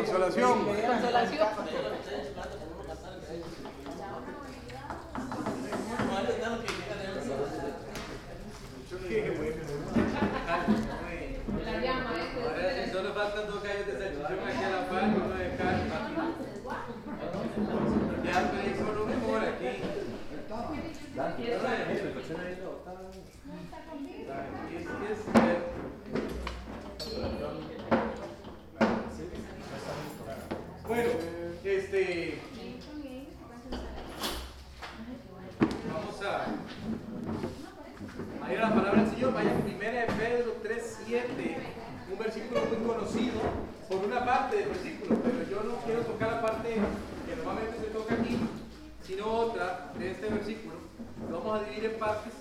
consolación. La llama, este. Ahora sí, solo faltan dos gallos de salchichón aquí a la par y uno de carne. Ya, pero eso no mejor aquí. Aquí es- Bueno, este. Vamos a, a ir a la palabra del Señor. Vaya primera de Pedro 3.7, un versículo muy conocido por una parte del versículo, pero yo no quiero tocar la parte que normalmente se toca aquí, sino otra de este versículo. Lo vamos a dividir en partes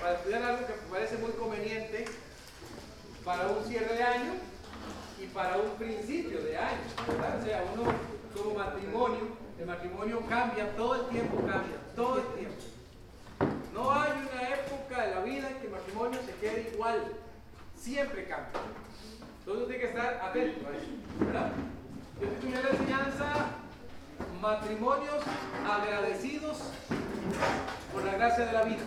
para estudiar algo que me parece muy conveniente para un cierre de año y para un principio de año. O sea, uno como matrimonio, el matrimonio cambia, todo el tiempo cambia, todo el tiempo. No hay una época de la vida en que el matrimonio se quede igual, siempre cambia. Entonces uno tiene que estar atento a eso, ¿verdad? Yo titulé la enseñanza Matrimonios agradecidos por la gracia de la vida.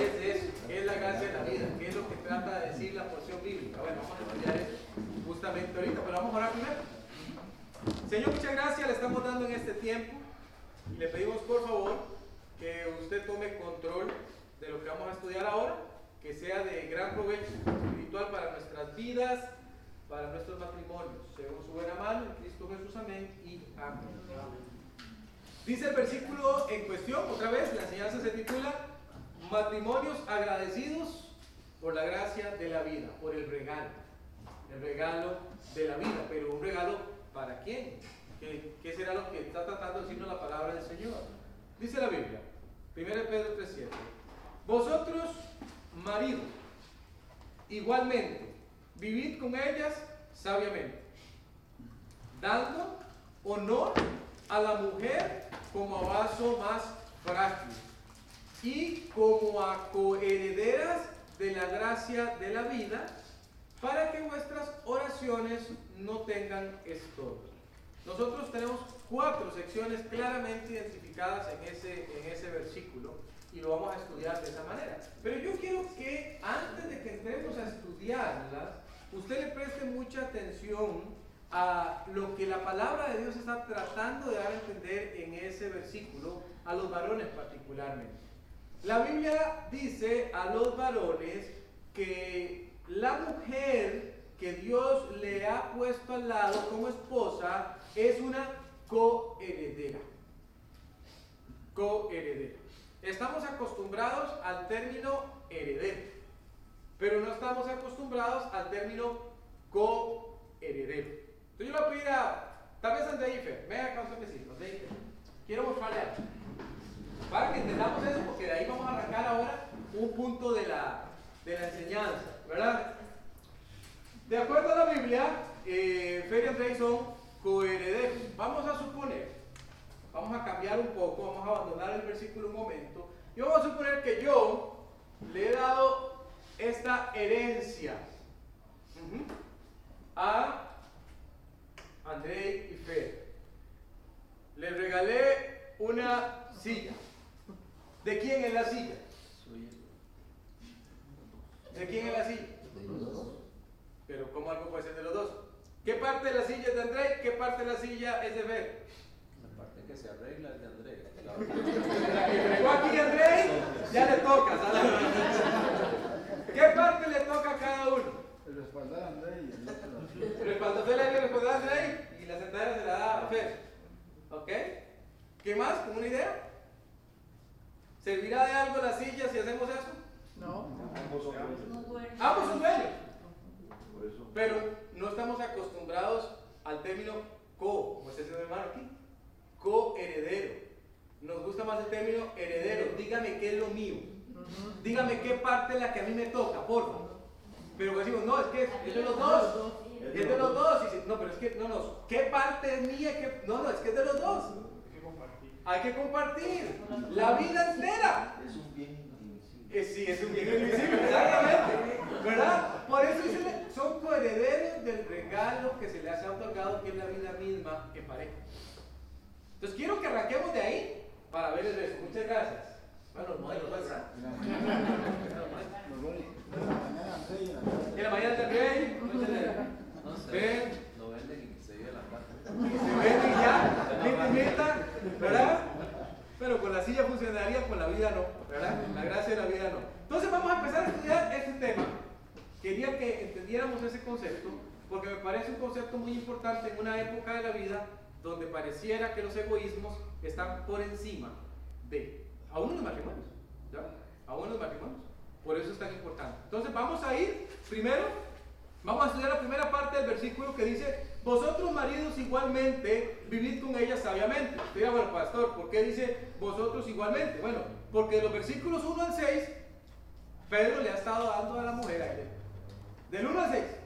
Es eso, es la gracia de la vida, que es lo que trata de decir la porción bíblica. Bueno, vamos a estudiar eso justamente ahorita, pero vamos a orar primero. Señor, muchas gracias le estamos dando en este tiempo y le pedimos por favor que usted tome control de lo que vamos a estudiar ahora, que sea de gran provecho espiritual para nuestras vidas, para nuestros matrimonios. Según su buena mano, en Cristo Jesús, amén y amén. Dice el versículo en cuestión, otra vez, la enseñanza se titula Matrimonios agradecidos por la gracia de la vida, por el regalo, el regalo de la vida, pero un regalo para quién? ¿Qué, qué será lo que está tratando de decirnos la palabra del Señor? Dice la Biblia, 1 Pedro 3:7, vosotros, maridos, igualmente, vivid con ellas sabiamente, dando honor a la mujer como a vaso más frágil y como a coherederas de la gracia de la vida, para que vuestras oraciones no tengan estorbo. Nosotros tenemos cuatro secciones claramente identificadas en ese, en ese versículo y lo vamos a estudiar de esa manera. Pero yo quiero que antes de que entremos a estudiarlas, usted le preste mucha atención a lo que la palabra de Dios está tratando de dar a entender en ese versículo, a los varones particularmente. La Biblia dice a los varones que la mujer que Dios le ha puesto al lado como esposa es una coheredera. Coheredera. Estamos acostumbrados al término heredero, pero no estamos acostumbrados al término coheredero. Entonces yo le voy a tal vez Andreifer, venga acá un. Quiero mostrarle algo. Para que entendamos eso, porque de ahí vamos a arrancar ahora un punto de la, de la enseñanza, ¿verdad? De acuerdo a la Biblia, eh, Fer y Andrés son coherederos. Vamos a suponer, vamos a cambiar un poco, vamos a abandonar el versículo un momento, y vamos a suponer que yo le he dado esta herencia a André y Fer. Le regalé una silla. ¿De quién es la silla? ¿De quién es la silla? Pero ¿cómo algo puede ser de los dos? ¿Qué parte de la silla es de André? ¿Qué parte de la silla es de Fer? La parte que se arregla es de Andrés. La que entregó aquí André, ya le toca. ¿sabes? ¿Qué parte le toca a cada uno? El respaldar a André y el otro. El respaldador le responde a André y la sentadera se la da a Fer. ¿Ok? ¿Qué más? ¿Como una idea? ¿Servirá de algo la silla si hacemos eso? No. Ambos son dueños. Por eso. Pero no estamos acostumbrados al término co, como está diciendo mi hermano aquí. Co-heredero. Nos gusta más el término heredero. Dígame qué es lo mío. Dígame qué parte es la que a mí me toca, por favor. Pero decimos, no, es que es, es de los dos. Es de los dos. Y dice, no, pero es que, no, no. ¿Qué parte es mía? ¿Qué? No, no, es que es de los dos. Hay que compartir. La vida entera. Es un bien Eh, sí, es un bien invisible, exactamente. ¿Verdad? Por eso dice, son coherederos del regalo que se les ha otorgado, que es la vida misma en pareja. Entonces quiero que arranquemos de ahí para ver el resto. Muchas gracias. Bueno, los modelos, ¿verdad? Los Ronnie, en la mañana del rey. No sé. Ven. Lo venden y se lleva la plata. Y se ven y ya, ¿verdad? Pero con la silla funcionaría, con la vida no, ¿verdad? La gracia de la vida no. Entonces vamos a empezar a estudiar este tema. Quería que entendiéramos ese concepto, parece un concepto muy importante en una época de la vida donde pareciera que los egoísmos están por encima de, aún los matrimonios, ¿ya? Aún los matrimonios. Por eso es tan importante. Entonces vamos a ir primero, vamos a estudiar la primera parte del versículo que dice, vosotros maridos igualmente vivid con ella sabiamente. Usted dirá, bueno, pastor, ¿por qué dice vosotros igualmente? Bueno, porque de los versículos 1 al 6, Pedro le ha estado dando a la mujer a ella. Del 1 al 6.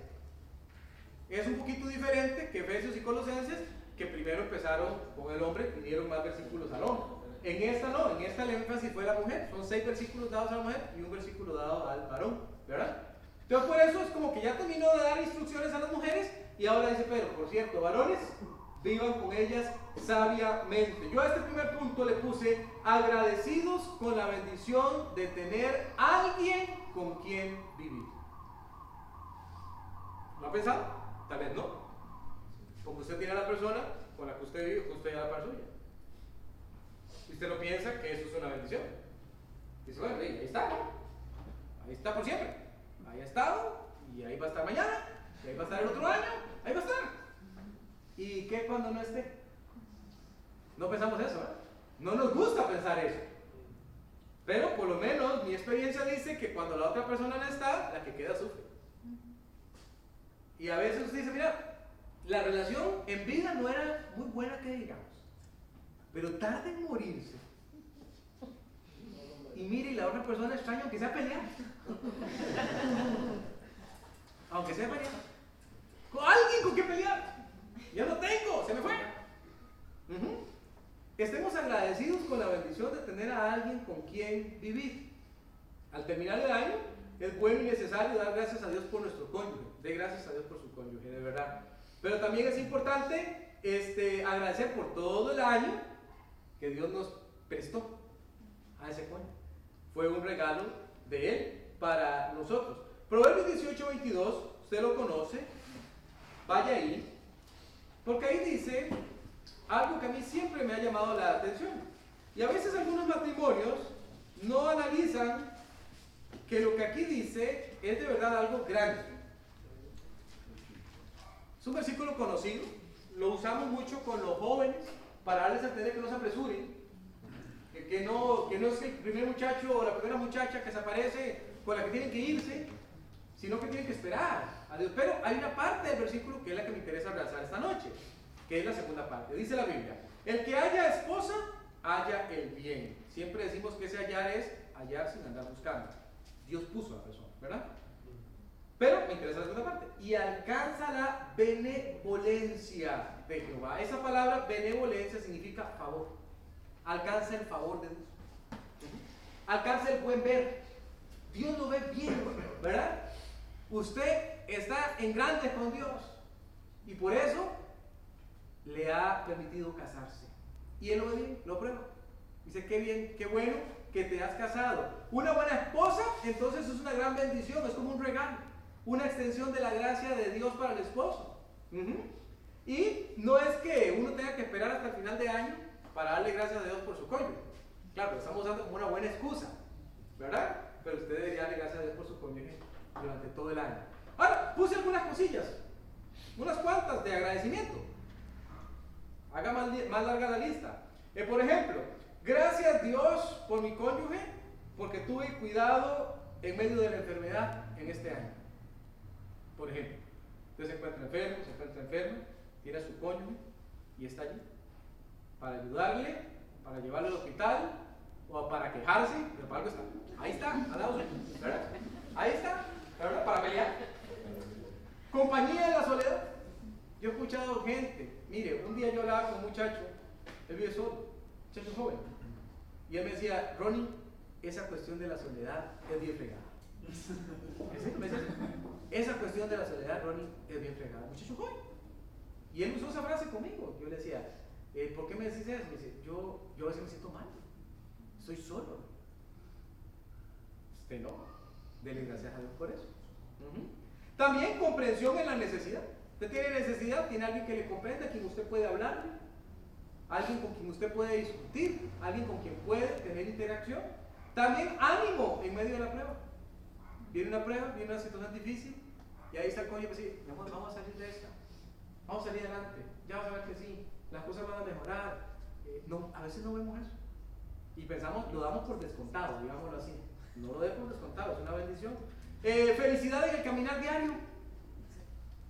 Es un poquito diferente que Efesios y Colosenses, que primero empezaron con el hombre y dieron más versículos al hombre. En esta no, en esta el énfasis fue la mujer. Son seis versículos dados a la mujer y un versículo dado al varón, ¿verdad? Entonces por eso es como que ya terminó de dar instrucciones a las mujeres y ahora dice Pedro, por cierto, varones, vivan con ellas sabiamente. Yo a este primer punto le puse agradecidos con la bendición de tener alguien con quien vivir. ¿Lo ha pensado? Tal vez no. Porque usted tiene a la persona con la que usted vive, usted ya la par suya. Y usted no piensa que eso es una bendición. Dice, bueno, ahí está. Ahí está por siempre. Ahí ha estado y ahí va a estar mañana, y ahí va a estar el otro año, ahí va a estar. ¿Y qué cuando no esté? No pensamos eso, ¿eh? No nos gusta pensar eso. Pero por lo menos mi experiencia dice que cuando la otra persona no está, la que queda sufre. Y a veces usted dice, mira, la relación en vida no era muy buena que digamos, pero tarde en morirse. Y mire, y la otra persona extraña, aunque sea pelear. aunque sea pelear. Con alguien con quien pelear. Ya no tengo, se me fue. Estemos agradecidos con la bendición de tener a alguien con quien vivir. Al terminar el año, es bueno y necesario dar gracias a Dios por nuestro cónyuge. De gracias a Dios por su cónyuge, de verdad. Pero también es importante este, agradecer por todo el año que Dios nos prestó a ese cónyuge. Fue un regalo de Él para nosotros. Proverbios 18, 22, usted lo conoce. Vaya ahí. Porque ahí dice algo que a mí siempre me ha llamado la atención. Y a veces algunos matrimonios no analizan que lo que aquí dice es de verdad algo grande. Es un versículo conocido, lo usamos mucho con los jóvenes para darles a entender que no se apresuren, que, no, que no es el primer muchacho o la primera muchacha que se aparece con la que tienen que irse, sino que tienen que esperar a Dios. Pero hay una parte del versículo que es la que me interesa realzar esta noche, que es la segunda parte. Dice la Biblia, el que haya esposa, haya el bien. Siempre decimos que ese hallar es hallar sin andar buscando. Dios puso a la persona, ¿verdad? Pero me interesa la segunda parte. Y alcanza la benevolencia de Jehová. Esa palabra benevolencia significa favor. Alcanza el favor de Dios. Alcanza el buen ver. Dios lo ve bien, ¿verdad? Usted está en grande con Dios. Y por eso le ha permitido casarse. Y él lo ve bien, lo prueba. Dice, qué bien, qué bueno que te has casado. Una buena esposa, entonces es una gran bendición, es como un regalo, una extensión de la gracia de Dios para el esposo. Y no es que uno tenga que esperar hasta el final de año para darle gracias a Dios por su cónyuge. Claro, estamos usando como una buena excusa, ¿verdad? Pero usted debería darle gracias a Dios por su cónyuge durante todo el año. Ahora, puse algunas cosillas, unas cuantas de agradecimiento. Haga más, más larga la lista. Eh, por ejemplo, gracias Dios por mi cónyuge, porque tuve cuidado en medio de la enfermedad en este año. Por ejemplo, usted se encuentra enfermo, se encuentra enfermo, tiene a su cónyuge y está allí para ayudarle, para llevarle al hospital o para quejarse, pero para algo está. Ahí está, al lado ¿verdad? Ahí está, ¿verdad? Para pelear. Compañía en la soledad. Yo he escuchado gente, mire, un día yo hablaba con un muchacho, él vive solo, muchacho joven, y él me decía, Ronnie, esa cuestión de la soledad es bien fregada. Esa cuestión de la soledad, Ronnie, es bien fregada. Muchacho joven. Y él usó esa frase conmigo. Yo le decía, eh, ¿por qué me decís eso? Me dice, yo, yo a veces me siento mal. Soy solo. Usted no. Dele gracias a Dios por eso. También comprensión en la necesidad. Usted tiene necesidad, tiene alguien que le comprenda, a quien usted puede hablar, alguien con quien usted puede discutir, alguien con quien puede tener interacción. También ánimo en medio de la prueba. Viene una prueba, viene una situación difícil, y ahí está el coño que dice, mi amor, vamos a salir de esta, vamos a salir adelante, ya vas a ver que sí, las cosas van a mejorar. Eh, no, a veces no vemos eso. Y pensamos, lo damos por descontado, digámoslo así. No lo dé por descontado, es una bendición. Eh, felicidad en el caminar diario.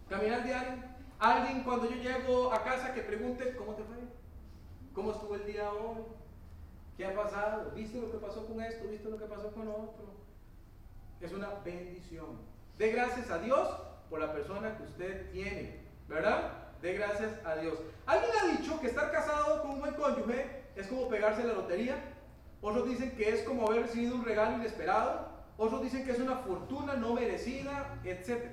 Caminar diario. Alguien cuando yo llego a casa que pregunte, ¿cómo te fue? ¿Cómo estuvo el día hoy? ¿Qué ha pasado? ¿Viste lo que pasó con esto? ¿Viste lo que pasó con otro? Es una bendición. De gracias a Dios por la persona que usted tiene, ¿verdad? De gracias a Dios. ¿Alguien ha dicho que estar casado con un buen cónyuge es como pegarse la lotería? Otros dicen que es como haber recibido un regalo inesperado. Otros dicen que es una fortuna no merecida, etc.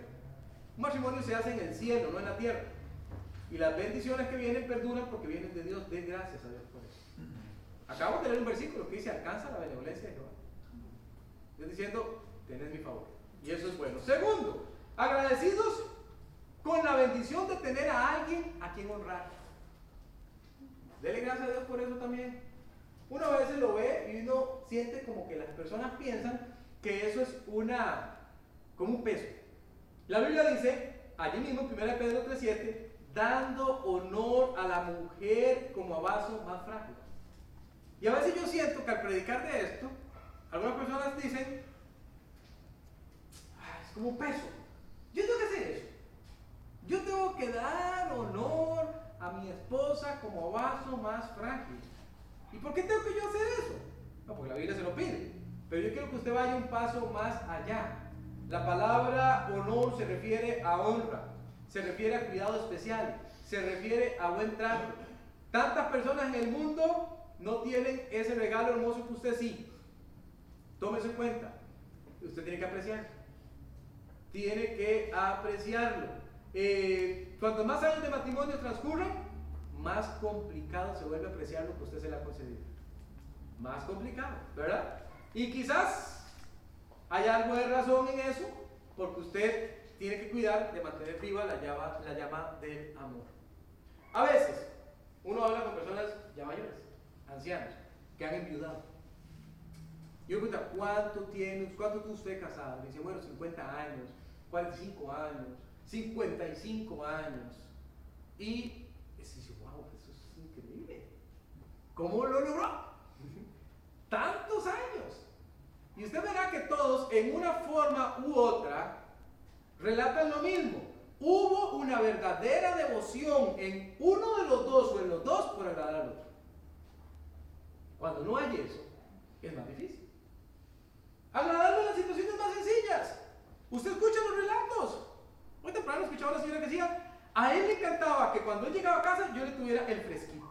Un matrimonio se hace en el cielo, no en la tierra. Y las bendiciones que vienen perduran porque vienen de Dios. De gracias a Dios por eso. Acabamos de leer un versículo que dice, alcanza la benevolencia de Jehová. Estoy diciendo, tenés mi favor. Y eso es bueno. Segundo, agradecidos con la bendición de tener a alguien a quien honrar. Dele gracias a Dios por eso también. Uno a veces lo ve y uno siente como que las personas piensan que eso es una, como un peso. La Biblia dice, allí mismo, 1 Pedro 3.7, dando honor a la mujer como a vaso más frágil. Y a veces yo siento que al predicar de esto, algunas personas dicen, "Ah, es como peso. Yo tengo que hacer eso. Yo tengo que dar honor a mi esposa como vaso más frágil. ¿Y por qué tengo que yo hacer eso? No, porque la Biblia se lo pide. Pero yo quiero que usted vaya un paso más allá. La palabra honor se refiere a honra, se refiere a cuidado especial, se refiere a buen trato. Tantas personas en el mundo no tienen ese regalo hermoso que usted sí. Tómese en cuenta. Usted tiene que apreciarlo. Tiene que apreciarlo. Eh, cuanto más años de matrimonio transcurran, más complicado se vuelve a apreciar lo que usted se le ha concedido. Más complicado, ¿verdad? Y quizás hay algo de razón en eso, porque usted tiene que cuidar de mantener viva la llama, la llama del amor. A veces, uno habla con personas ya mayores, ancianos, que han enviudado. Y uno pregunta, ¿cuánto cuánto tuvo usted casado? Le dice, bueno, 50 años, 45 años, 55 años. Y dice, wow, eso es increíble. ¿Cómo lo logró? Tantos años. Y usted verá que todos, en una forma u otra, relatan lo mismo. Hubo una verdadera devoción en uno de los dos o en los dos por agradar al otro. Cuando no hay eso, es más difícil. Agradarle en las situaciones más sencillas. Usted escucha los relatos. Hoy temprano escuchaba a una señora que decía, a él le encantaba que cuando él llegaba a casa yo le tuviera el fresquito.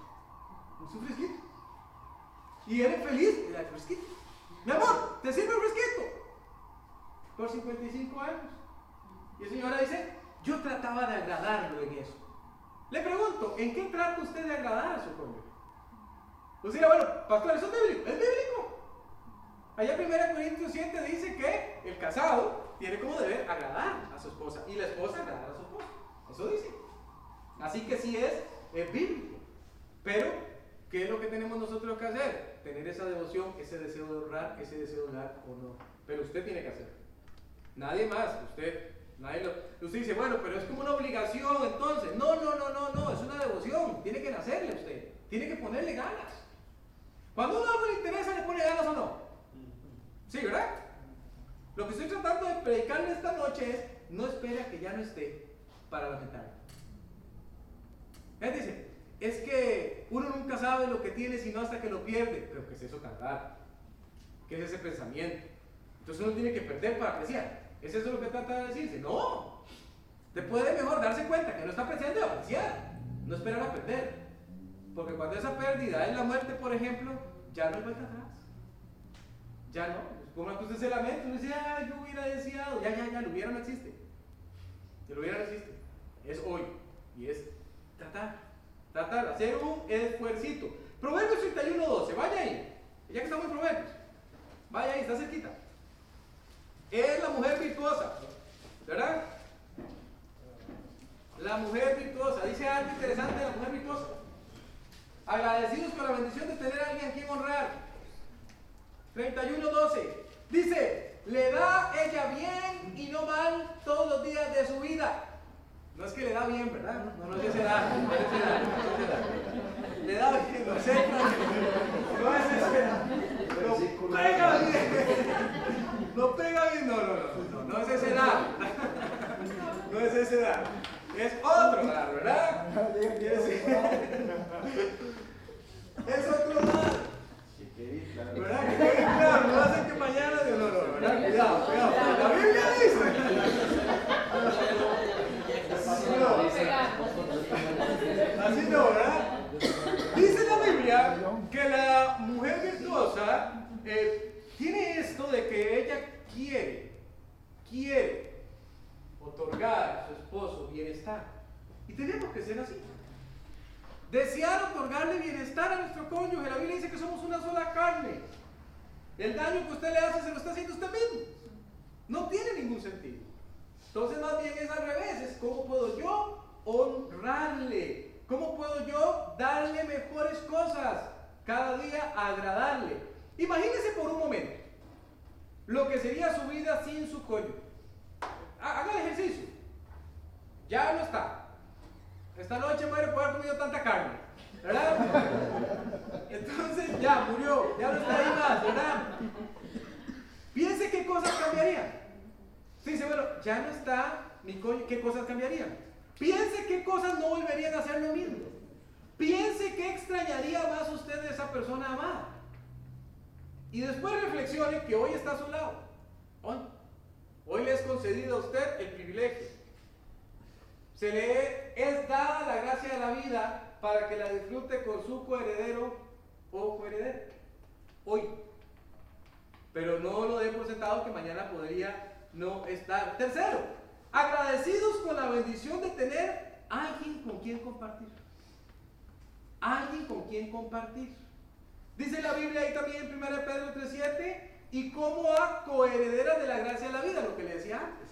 Su fresquito. Y él feliz, le da el fresquito. Mi amor, ¿te sirve el fresquito? Por 55 años. Y la señora dice, yo trataba de agradarlo en eso. Le pregunto, ¿en qué trata usted de agradar a su cónyuge? Usted dirá, bueno, pastor, ¿eso es bíblico? Es bíblico. Allá en 1 Corintios 7 dice que el casado tiene como deber agradar a su esposa y la esposa agradar a su esposo. Eso dice. Así que sí es, es bíblico. Pero, ¿qué es lo que tenemos nosotros que hacer? Tener esa devoción, ese deseo de honrar, ese deseo de dar honor. Pero usted tiene que hacerlo. Nadie más. Usted, usted dice, bueno, pero es como una obligación entonces. No, no, no, no, no. Es una devoción. Tiene que nacerle usted. Tiene que ponerle ganas. Cuando uno algo le interesa, ¿le pone ganas o no? Sí, ¿verdad? Lo que estoy tratando de predicarle esta noche es, no espere que ya no esté para lamentarlo. Él dice, es que uno nunca sabe lo que tiene sino hasta que lo pierde. Pero ¿qué es eso tan raro? ¿Qué es ese pensamiento? Entonces uno tiene que perder para apreciar. ¿Es eso lo que trata de decirse? No. Te puede mejor darse cuenta que no está apreciando y apreciar. No esperar a perder. Porque cuando esa pérdida es la muerte, por ejemplo, ya no hay vuelta atrás. Ya no. Como que usted se lamenta, uno dice, ah, yo hubiera deseado. Ya, ya, ya, lo hubiera no existe. pero ella resiste. Es hoy. Y es tratar. Tratar, hacer un esfuercito. Proverbios 31, 12. Vaya ahí. Ya que estamos en Proverbios. Vaya ahí, está cerquita. Es la mujer virtuosa. ¿Verdad? La mujer virtuosa. Dice algo interesante de la mujer virtuosa. Agradecidos por la bendición de tener a alguien a quien honrar. 31, 12. Dice, le da ella bien y no mal todos los días de su vida. No es que le da bien, ¿verdad? No, no es que se da, no es que se da, no. Le da bien, no sé, no, es ese. No pega bien. No pega bien, no, no, no, no, no es ese da. No es ese da. Es otro dar, ¿verdad? Es, otro dar. ¿Verdad? Que quede claro, no ser que mañana. No, no, ¿verdad? Cuidado, cuidado. La Biblia dice. Así no, así no, ¿verdad? Dice la Biblia que la mujer virtuosa eh, tiene esto de que ella quiere, quiere otorgar a su esposo bienestar. Y tenemos que ser así. Desear otorgarle bienestar a nuestro cónyuge. La Biblia dice que somos una sola carne. El daño que usted le hace se lo está haciendo usted mismo. No tiene ningún sentido. Entonces más bien es al revés. Es cómo puedo yo honrarle. ¿Cómo puedo yo darle mejores cosas? Cada día agradarle. Imagínese por un momento lo que sería su vida sin su cónyuge. Haga el ejercicio. Ya no está. Esta noche muere por haber comido tanta carne. ¿Verdad? Entonces ya murió, ya no está ahí más, ¿verdad? Piense qué cosas cambiarían. Dice, bueno, ya no está mi coño, ¿qué cosas cambiarían? Piense qué cosas no volverían a hacer lo mismo. Piense qué extrañaría más usted de esa persona amada. Y después reflexione que hoy está a su lado. Hoy. Hoy le es concedido a usted el privilegio. Se le es dada la gracia de la vida para que la disfrute con su coheredero o coheredera. Hoy. Pero no lo dé por sentado que mañana podría no estar. Tercero, agradecidos con la bendición de tener alguien con quien compartir. Alguien con quien compartir. Dice la Biblia ahí también en 1 Pedro 3.7 y como a coheredera de la gracia de la vida, lo que le decía antes.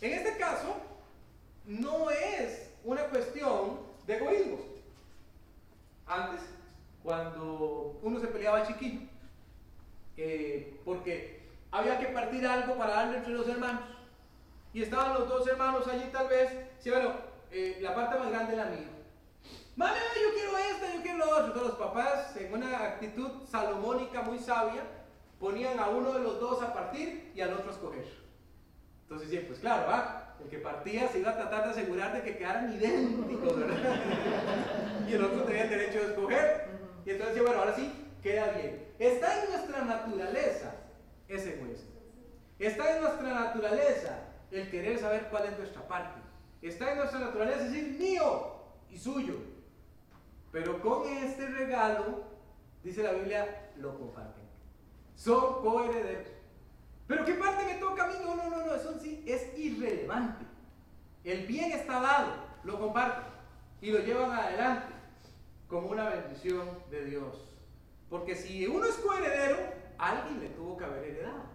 En este caso, no es una cuestión de egoísmo. Antes, cuando uno se peleaba chiquillo, eh, porque había que partir algo para darle entre los hermanos, y estaban los dos hermanos allí tal vez, sí, bueno, eh, la parte más grande es la mía. Mami, yo quiero esta, yo quiero lo otro. Todos los papás, en una actitud salomónica muy sabia, ponían a uno de los dos a partir y al otro a escoger. Entonces, sí, pues claro, ¿va? el que partía se iba a tratar de asegurar de que quedaran idénticos, ¿verdad? y el otro tenía el derecho de escoger. Y entonces, bueno, ahora sí, queda bien. Está en nuestra naturaleza ese egoísmo. Está en nuestra naturaleza el querer saber cuál es nuestra parte. Está en nuestra naturaleza decir mío y suyo. Pero con este regalo, dice la Biblia, lo comparten. Son coherederos. Pero ¿qué parte me toca a mí? No, no, no, no, eso sí es irrelevante. El bien está dado, lo comparten y lo llevan adelante como una bendición de Dios. Porque si uno es coheredero, alguien le tuvo que haber heredado.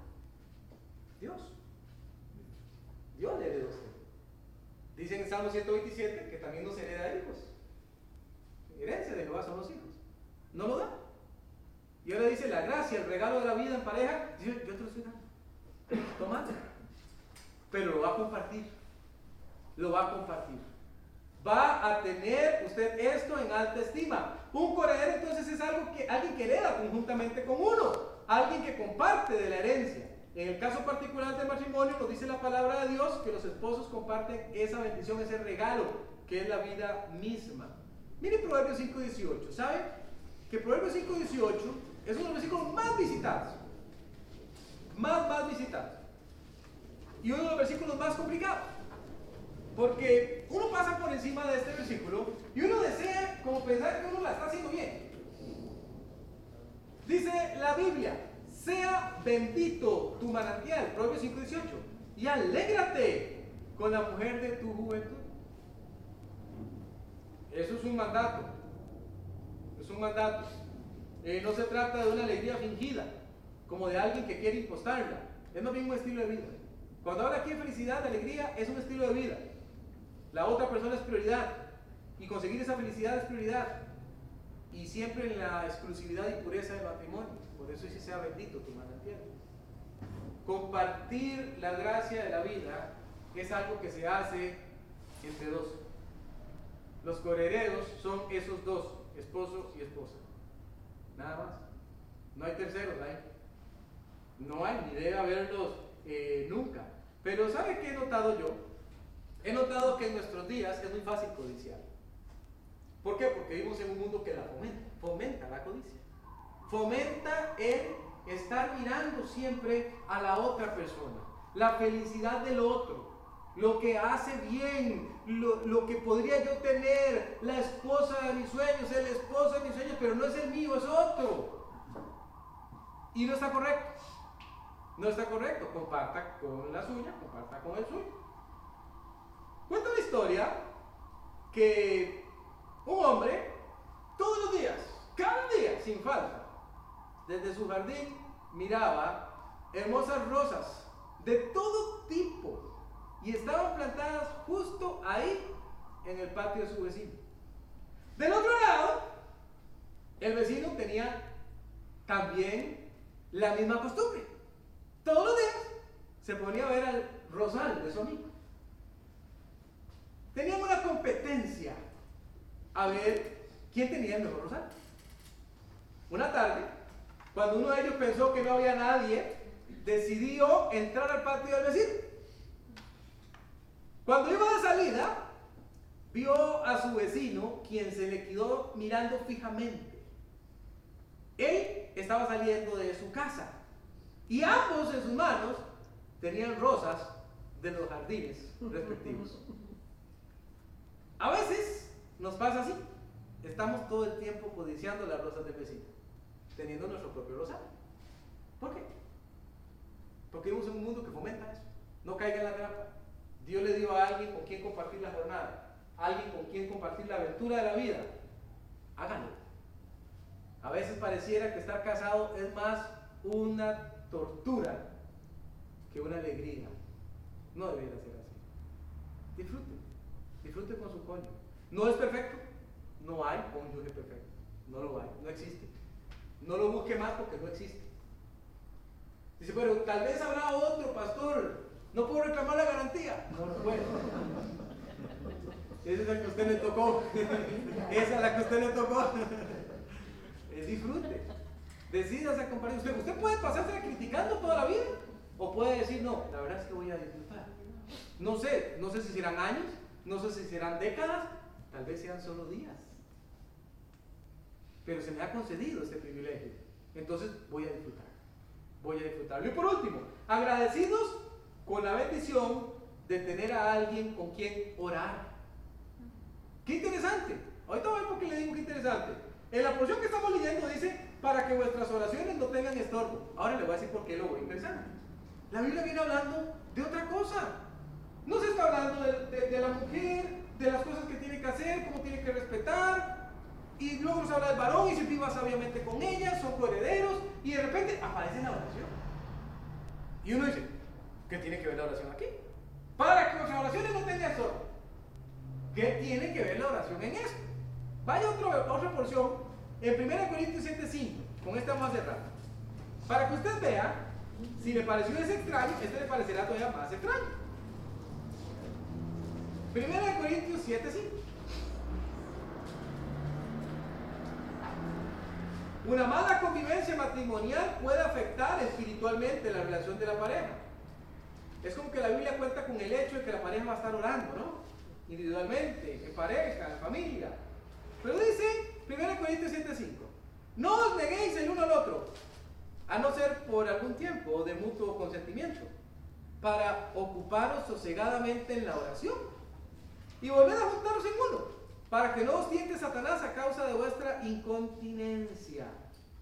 Dios. Dios le heredó. Dicen en Salmo 127 que también nos hereda hijos. Herencia de Jehová son los hijos. No lo da. Y ahora dice la gracia, el regalo de la vida en pareja. Yo, yo te lo estoy dando. Toma. Pero lo va a compartir. Lo va a compartir. Va a tener usted esto en alta estima. Un coheredero entonces es algo que, alguien que hereda conjuntamente con uno. Alguien que comparte de la herencia. En el caso particular del matrimonio nos dice la palabra de Dios que los esposos comparten esa bendición, ese regalo, que es la vida misma. Mire Proverbios 5.18. ¿Sabe? Que Proverbios 5.18 es uno de los versículos más visitados. Más, más visitados. Y uno de los versículos más complicados. Porque uno pasa por encima de este versículo y uno desea como pensar que uno la está haciendo bien. Dice la Biblia, sea bendito tu manantial, Proverbios 5.18, y alégrate con la mujer de tu juventud. Eso es un mandato. Es un mandato. Eh, no se trata de una alegría fingida, como de alguien que quiere impostarla. Es más un estilo de vida. Cuando habla aquí de felicidad, alegría, es un estilo de vida. La otra persona es prioridad. Y conseguir esa felicidad es prioridad. Y siempre en la exclusividad y pureza del matrimonio. Por eso sí sea bendito tu manantial. Compartir la gracia de la vida es algo que se hace entre dos. Los coherederos son esos dos, esposo y esposa. Nada más. No hay terceros ahí. No hay, ni debe haberlos eh, nunca. Pero ¿sabe qué he notado yo? He notado que en nuestros días es muy fácil codiciar. ¿Por qué? Porque vivimos en un mundo que la fomenta, fomenta la codicia. Fomenta el estar mirando siempre a la otra persona, la felicidad del otro, lo que hace bien, lo, lo, que podría yo tener, la esposa de mis sueños, el esposo de mis sueños, pero no es el mío, es otro. Y no está correcto. No está correcto. Comparta con la suya, comparta con el suyo. Cuenta la historia que un hombre, todos los días, cada día, sin falta, desde su jardín miraba hermosas rosas de todo tipo y estaban plantadas justo ahí en el patio de su vecino. Del otro lado, el vecino tenía también la misma costumbre. Todos los días se ponía a ver al rosal de su amigo. Tenían una competencia a ver quién tenía el mejor rosal. Una tarde, cuando uno de ellos pensó que no había nadie, decidió entrar al patio del vecino. Cuando iba de salida, vio a su vecino, quien se le quedó mirando fijamente. Él estaba saliendo de su casa y ambos en sus manos tenían rosas de los jardines respectivos. A veces nos pasa así. Estamos todo el tiempo codiciando las rosas del vecino, teniendo nuestro propio rosario. ¿Por qué? Porque vivimos en un mundo que fomenta eso. No caiga en la trampa. Dios le dio a alguien con quien compartir la jornada, alguien con quien compartir la aventura de la vida. Háganlo. A veces pareciera que estar casado es más una tortura que una alegría. No debería ser así. Disfrute. Disfrute con su cónyuge. No es perfecto. No hay cónyuge perfecto. No lo hay. No existe. No lo busque más porque no existe. Dice, pero tal vez habrá otro pastor. No puedo reclamar la garantía. No, no puedo. Esa es la que usted le tocó. Esa es la que usted le tocó. Es disfrute. Decídase a compartir. Usted, usted puede pasarse criticando toda la vida. O puede decir, no, la verdad es que voy a disfrutar. No sé, no sé si serán años, no sé si serán décadas, tal vez sean solo días. Pero se me ha concedido este privilegio. Entonces voy a disfrutar. Voy a disfrutarlo. Y por último, agradecidos con la bendición de tener a alguien con quien orar. Qué interesante. Ahorita voy a ver por qué le digo qué interesante. En la porción que estamos leyendo dice, para que vuestras oraciones no tengan estorbo. Ahora le voy a decir por qué lo interesante. La Biblia viene hablando de otra cosa. No se está hablando de, la mujer, de las cosas que tiene que hacer, cómo tiene que respetar. Y luego nos habla del varón y si viva sabiamente con ella, son coherederos. Y de repente aparece la oración. Y uno dice, ¿qué tiene que ver la oración aquí? Para que nuestras oraciones no tengan estorbo. ¿Qué tiene que ver la oración en esto? Vaya otro, otra porción en 1 Corintios 7:5. Con esta vamos a cerrar. Para que usted vea, si le pareció ese extraño, este le parecerá todavía más extraño. 1 Corintios 7:5. Una mala convivencia matrimonial puede afectar espiritualmente la relación de la pareja. Es como que la Biblia cuenta con el hecho de que la pareja va a estar orando, ¿no? Individualmente, en pareja, en familia. Pero dice 1 Corintios 7:5, no os neguéis el uno al otro, a no ser por algún tiempo de mutuo consentimiento, para ocuparos sosegadamente en la oración y volver a juntaros en uno, para que no os tiente Satanás a causa de vuestra incontinencia.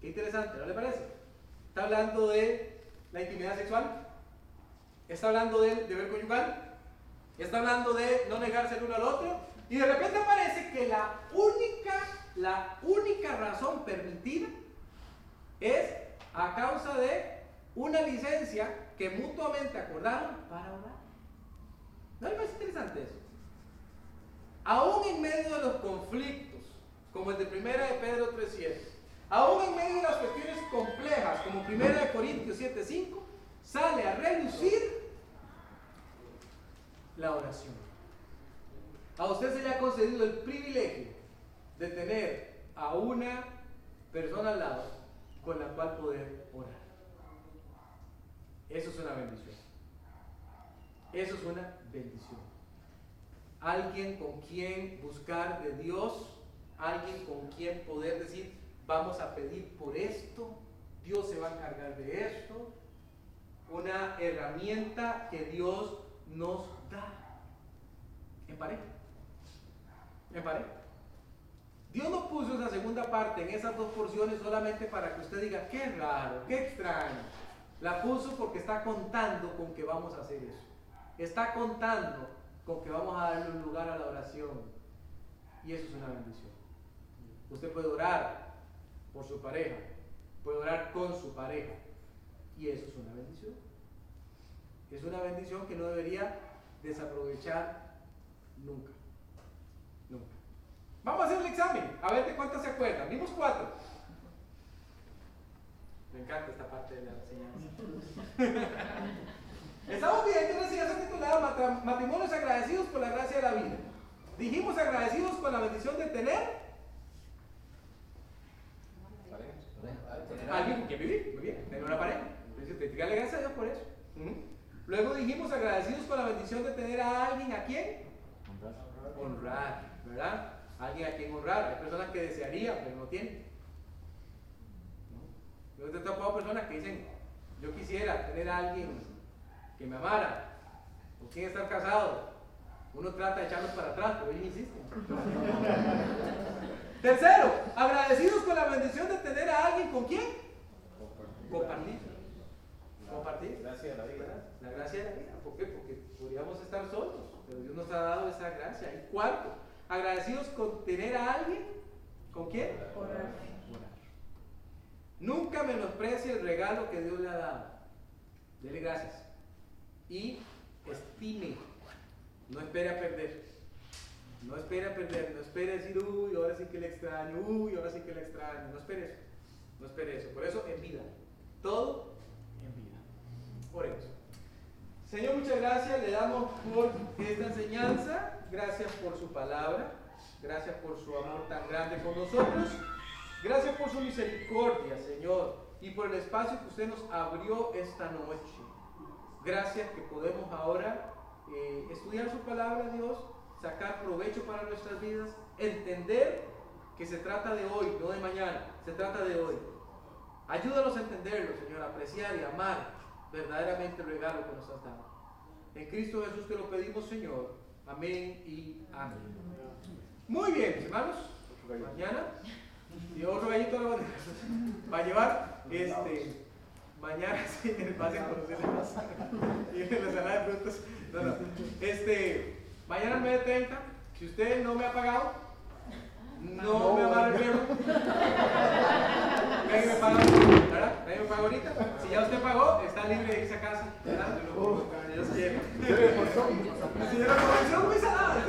Qué interesante, ¿no le parece? Está hablando de la intimidad sexual, está hablando del deber conyugal, Está hablando de no negarse el uno al otro. Y de repente aparece que la única, la única razón permitida es a causa de una licencia que mutuamente acordaron para orar. ¿No es más interesante eso? Aún en medio de los conflictos, como el de Primera de Pedro 3.7, aún en medio de las cuestiones complejas, como Primera de Corintios 7.5, sale a relucir la oración. A usted se le ha concedido el privilegio de tener a una persona al lado con la cual poder orar. Eso es una bendición. Eso es una bendición alguien con quien buscar de Dios, alguien con quien poder decir, vamos a pedir por esto, Dios se va a encargar de esto, una herramienta que Dios nos En pareja. En pareja. Dios no puso esa segunda parte en esas dos porciones solamente para que usted diga, qué raro, qué extraño. La puso porque está contando con que vamos a hacer eso. Está contando con que vamos a darle un lugar a la oración. Y eso es una bendición. Usted puede orar por su pareja, puede orar con su pareja. Y eso es una bendición. Es una bendición que no debería desaprovechar nunca. Nunca. Vamos a hacer el examen, a ver de cuántas se acuerdan. Vimos cuatro. Me encanta esta parte de la enseñanza. Estamos viendo una enseñanza titulada Matrimonios agradecidos por la gracia de la vida. Dijimos agradecidos con la bendición de tener alguien con quien vivir. Muy bien, tener una pareja. Entonces, dígale gracias a Dios por eso. Luego dijimos agradecidos con la bendición de tener a alguien a quien honrar, ¿verdad? Alguien a quien honrar. Hay personas que desearían, pero no tienen. Yo he topado personas que dicen, yo quisiera tener a alguien que me amara, con quien estar casado. Uno trata de echarlos para atrás, pero ellos insisten. Tercero, agradecidos con la bendición de tener a alguien con quién? Compartir. Compartir. Gracias a la vida. La gracia de la vida. ¿Por qué? Porque podríamos estar solos, pero Dios nos ha dado esa gracia. Y cuarto, agradecidos con tener a alguien. ¿Con quién? Orar. Nunca menosprecie el regalo que Dios le ha dado. Dele gracias y estime. No espere a perder. No espere a perder, no espere a decir, uy, ahora sí que le extraño, uy, ahora sí que le extraño. No espere eso. No espere eso. Por eso, en vida. Todo. Señor, muchas gracias. Le damos por esta enseñanza. Gracias por su palabra. Gracias por su amor tan grande con nosotros. Gracias por su misericordia, Señor. Y por el espacio que usted nos abrió esta noche. Gracias que podemos ahora eh, estudiar su palabra, Dios, sacar provecho para nuestras vidas, entender que se trata de hoy, no de mañana, se trata de hoy. Ayúdanos a entenderlo, Señor, apreciar y amar verdaderamente el regalo que nos has dado. En Cristo Jesús te lo pedimos, Señor. Amén y amén. Muy bien, hermanos. Mañana, y otro gallito va a llevar este. Mañana sí, va a conocer y en la sala de frutos. No, no. Este, mañana a 9.30, si usted no me ha pagado, no, me va a dar el me paga. Nadie me paga ahorita. Si ya usted pagó, está libre de irse a casa, ¿verdad? Lo quiere. Muy salada.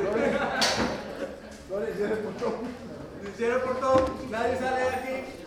Gloria por todo. por todo. Nadie sale de aquí